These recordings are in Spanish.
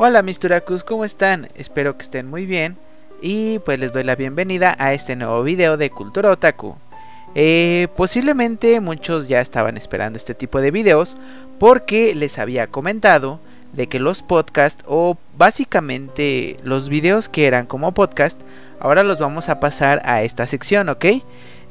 Hola mis Turakus, ¿cómo están? Espero que estén muy bien y pues les doy la bienvenida a este nuevo video de Cultura Otaku. Eh, posiblemente muchos ya estaban esperando este tipo de videos porque les había comentado de que los podcasts o básicamente los videos que eran como podcast ahora los vamos a pasar a esta sección, ¿ok?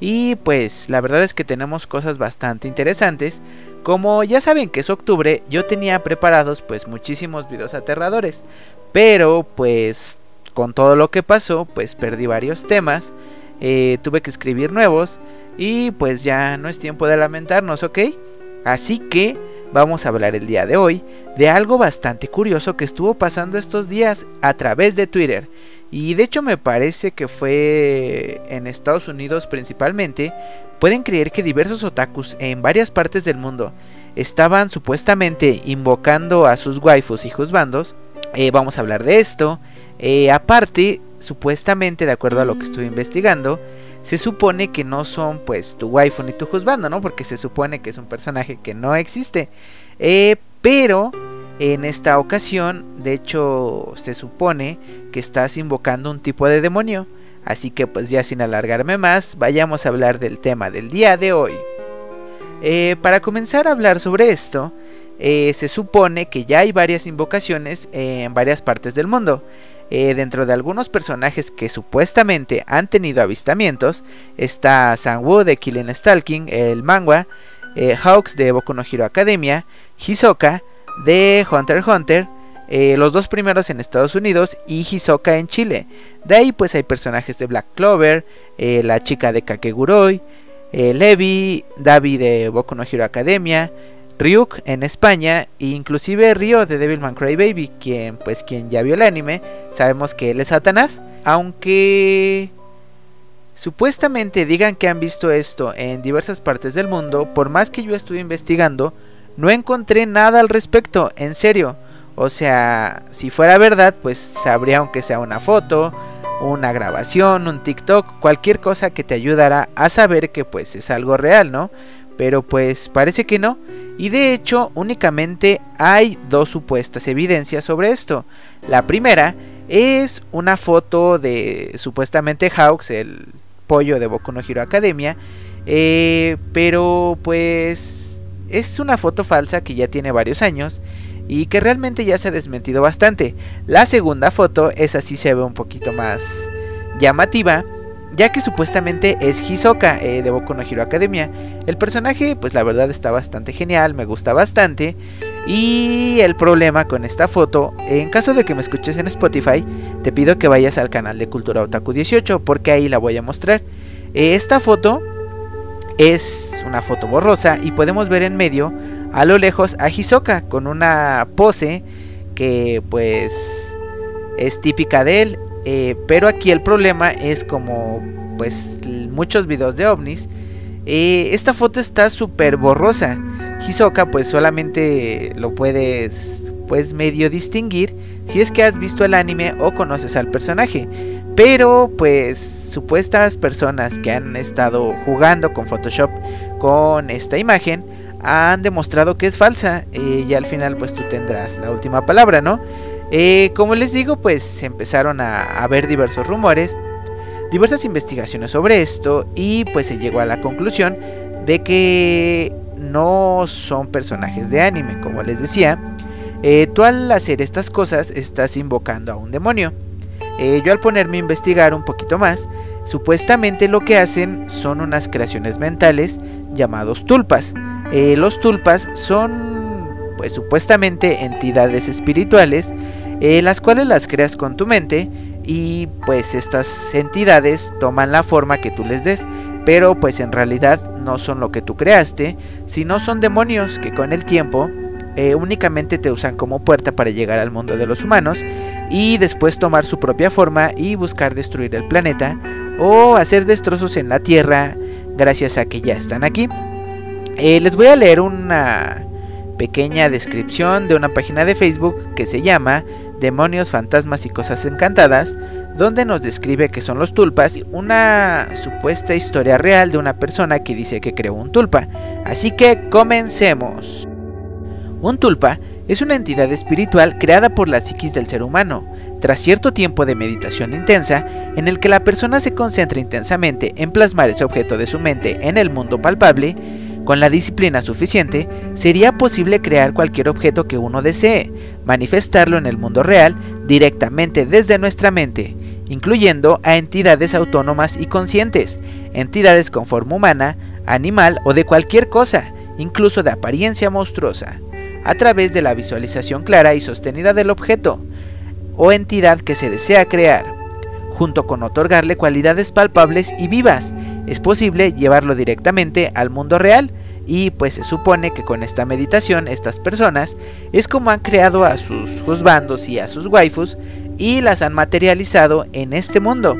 Y pues la verdad es que tenemos cosas bastante interesantes como ya saben que es octubre, yo tenía preparados pues muchísimos videos aterradores, pero pues con todo lo que pasó pues perdí varios temas, eh, tuve que escribir nuevos y pues ya no es tiempo de lamentarnos, ¿ok? Así que vamos a hablar el día de hoy de algo bastante curioso que estuvo pasando estos días a través de Twitter. Y de hecho me parece que fue en Estados Unidos principalmente, pueden creer que diversos otakus en varias partes del mundo estaban supuestamente invocando a sus waifus y juzbandos. Eh, vamos a hablar de esto. Eh, aparte, supuestamente, de acuerdo a lo que estuve investigando, se supone que no son pues tu waifu ni tu juzbando, ¿no? Porque se supone que es un personaje que no existe. Eh, pero en esta ocasión, de hecho, se supone que estás invocando un tipo de demonio. Así que pues ya sin alargarme más, vayamos a hablar del tema del día de hoy. Eh, para comenzar a hablar sobre esto, eh, se supone que ya hay varias invocaciones en varias partes del mundo. Eh, dentro de algunos personajes que supuestamente han tenido avistamientos, está Sanwoo de Killing Stalking, el manga, Hawks de Boku no Hero Academia, Hisoka de Hunter x Hunter, eh, los dos primeros en Estados Unidos y Hisoka en Chile. De ahí pues hay personajes de Black Clover, eh, la chica de Kakeguroi, eh, Levi, Davi de Boku no Hero Academia, Ryuk en España e inclusive Ryo de Devilman Crybaby, quien pues quien ya vio el anime, sabemos que él es Satanás, aunque supuestamente digan que han visto esto en diversas partes del mundo, por más que yo estuve investigando, no encontré nada al respecto, en serio. O sea, si fuera verdad, pues sabría aunque sea una foto, una grabación, un TikTok, cualquier cosa que te ayudara a saber que pues es algo real, ¿no? Pero pues parece que no. Y de hecho, únicamente hay dos supuestas evidencias sobre esto. La primera es una foto de supuestamente Hawks, el pollo de Boku no Hero Academia. Eh, pero pues es una foto falsa que ya tiene varios años y que realmente ya se ha desmentido bastante. La segunda foto, es así se ve un poquito más llamativa, ya que supuestamente es Hisoka eh, de Boku no Hero Academia. El personaje, pues la verdad está bastante genial, me gusta bastante. Y el problema con esta foto, en caso de que me escuches en Spotify, te pido que vayas al canal de Cultura Otaku 18 porque ahí la voy a mostrar. esta foto es una foto borrosa y podemos ver en medio a lo lejos a Hisoka con una pose que pues es típica de él. Eh, pero aquí el problema es como pues muchos videos de ovnis. Eh, esta foto está súper borrosa. Hisoka pues solamente lo puedes pues medio distinguir si es que has visto el anime o conoces al personaje. Pero pues supuestas personas que han estado jugando con Photoshop con esta imagen han demostrado que es falsa eh, y al final pues tú tendrás la última palabra, ¿no? Eh, como les digo pues se empezaron a, a ver diversos rumores, diversas investigaciones sobre esto y pues se llegó a la conclusión de que no son personajes de anime, como les decía. Eh, tú al hacer estas cosas estás invocando a un demonio. yo al ponerme a investigar un poquito más, supuestamente lo que hacen son unas creaciones mentales llamados tulpas. Eh, los tulpas son, pues supuestamente, entidades espirituales, eh, las cuales las creas con tu mente y pues estas entidades toman la forma que tú les des, pero pues en realidad no son lo que tú creaste, sino son demonios que con el tiempo eh, únicamente te usan como puerta para llegar al mundo de los humanos y después tomar su propia forma y buscar destruir el planeta o hacer destrozos en la tierra gracias a que ya están aquí. Eh, les voy a leer una pequeña descripción de una página de Facebook que se llama Demonios, Fantasmas y Cosas Encantadas, donde nos describe que son los tulpas, una supuesta historia real de una persona que dice que creó un tulpa. Así que comencemos. Un tulpa es una entidad espiritual creada por la psiquis del ser humano, tras cierto tiempo de meditación intensa, en el que la persona se concentra intensamente en plasmar ese objeto de su mente en el mundo palpable, con la disciplina suficiente, sería posible crear cualquier objeto que uno desee, manifestarlo en el mundo real directamente desde nuestra mente, incluyendo a entidades autónomas y conscientes, entidades con forma humana, animal o de cualquier cosa, incluso de apariencia monstruosa, a través de la visualización clara y sostenida del objeto o entidad que se desea crear, junto con otorgarle cualidades palpables y vivas, es posible llevarlo directamente al mundo real y pues se supone que con esta meditación estas personas es como han creado a sus juzbandos y a sus waifus y las han materializado en este mundo.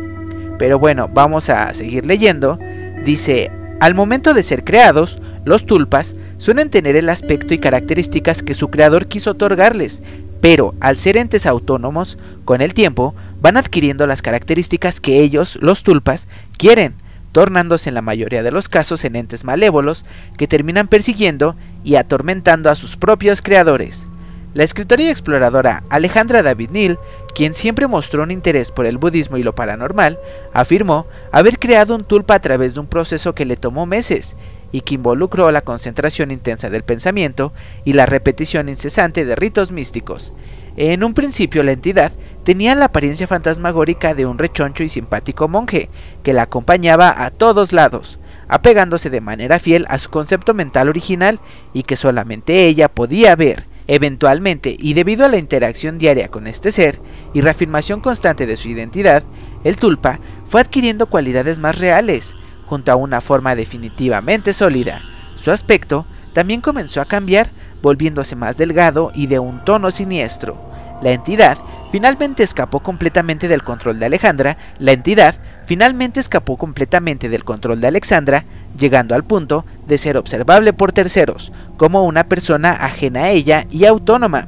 Pero bueno, vamos a seguir leyendo. Dice, al momento de ser creados, los tulpas suelen tener el aspecto y características que su creador quiso otorgarles, pero al ser entes autónomos, con el tiempo van adquiriendo las características que ellos, los tulpas, quieren tornándose en la mayoría de los casos en entes malévolos que terminan persiguiendo y atormentando a sus propios creadores. La escritora y exploradora Alejandra David Neal, quien siempre mostró un interés por el budismo y lo paranormal, afirmó haber creado un tulpa a través de un proceso que le tomó meses y que involucró la concentración intensa del pensamiento y la repetición incesante de ritos místicos. En un principio la entidad tenía la apariencia fantasmagórica de un rechoncho y simpático monje, que la acompañaba a todos lados, apegándose de manera fiel a su concepto mental original y que solamente ella podía ver. Eventualmente, y debido a la interacción diaria con este ser y reafirmación constante de su identidad, el tulpa fue adquiriendo cualidades más reales, junto a una forma definitivamente sólida. Su aspecto también comenzó a cambiar, volviéndose más delgado y de un tono siniestro. La entidad finalmente escapó completamente del control de Alejandra, la entidad finalmente escapó completamente del control de Alexandra, llegando al punto de ser observable por terceros, como una persona ajena a ella y autónoma.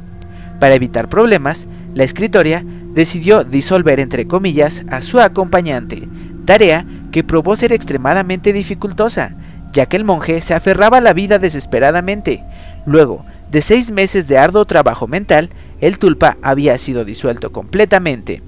Para evitar problemas, la escritoria decidió disolver entre comillas a su acompañante, tarea que probó ser extremadamente dificultosa, ya que el monje se aferraba a la vida desesperadamente. Luego de seis meses de arduo trabajo mental, el tulpa había sido disuelto completamente.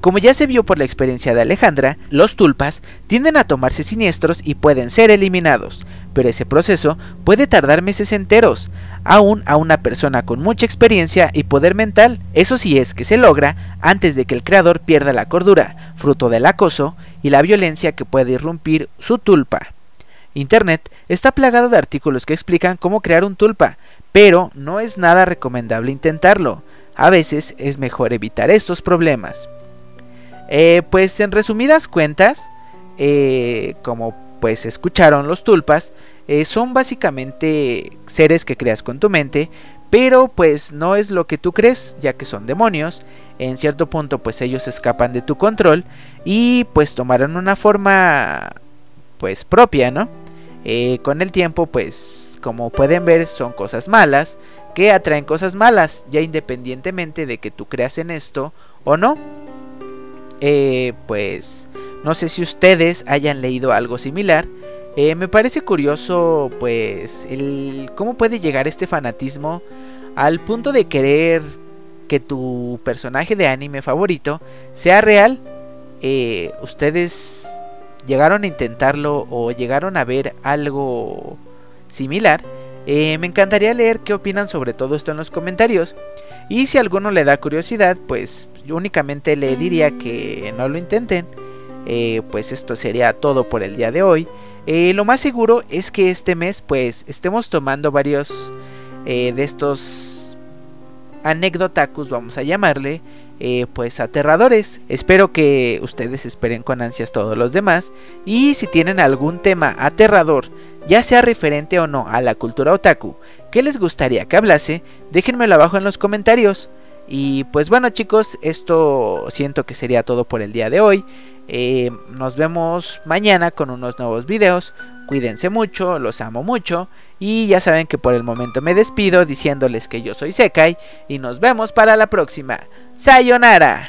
Como ya se vio por la experiencia de Alejandra, los tulpas tienden a tomarse siniestros y pueden ser eliminados, pero ese proceso puede tardar meses enteros, aún a una persona con mucha experiencia y poder mental, eso sí es que se logra antes de que el creador pierda la cordura, fruto del acoso y la violencia que puede irrumpir su tulpa. Internet está plagado de artículos que explican cómo crear un tulpa, pero no es nada recomendable intentarlo. A veces es mejor evitar estos problemas. Eh, pues en resumidas cuentas, eh, como pues escucharon los tulpas, eh, son básicamente seres que creas con tu mente, pero pues no es lo que tú crees, ya que son demonios. En cierto punto pues ellos escapan de tu control y pues tomarán una forma pues propia, ¿no? con el tiempo pues como pueden ver son cosas malas que atraen cosas malas, ya independientemente de que tú creas en esto o no. Eh, pues no sé si ustedes hayan leído algo similar. Eh, me parece curioso, pues, el cómo puede llegar este fanatismo al punto de querer que tu personaje de anime favorito sea real. Eh, ustedes llegaron a intentarlo o llegaron a ver algo similar. me encantaría leer qué opinan sobre todo esto en los comentarios. Y si alguno le da curiosidad, pues únicamente le diría que no lo intenten. Eh, pues esto sería todo por el día de hoy. Eh, lo más seguro es que este mes pues estemos tomando varios eh, de estos anécdotacus, vamos a llamarle, pues aterradores. Espero que ustedes esperen con ansias todos los demás. Y si tienen algún tema aterrador, ya sea referente o no a la cultura otaku, que les gustaría que hablase, déjenmelo abajo en los comentarios. Y pues bueno chicos, esto siento que sería todo por el día de hoy. Eh, nos vemos mañana con unos nuevos videos. Cuídense mucho, los amo mucho. Y ya saben que por el momento me despido diciéndoles que yo soy Sekai. Y nos vemos para la próxima. Sayonara.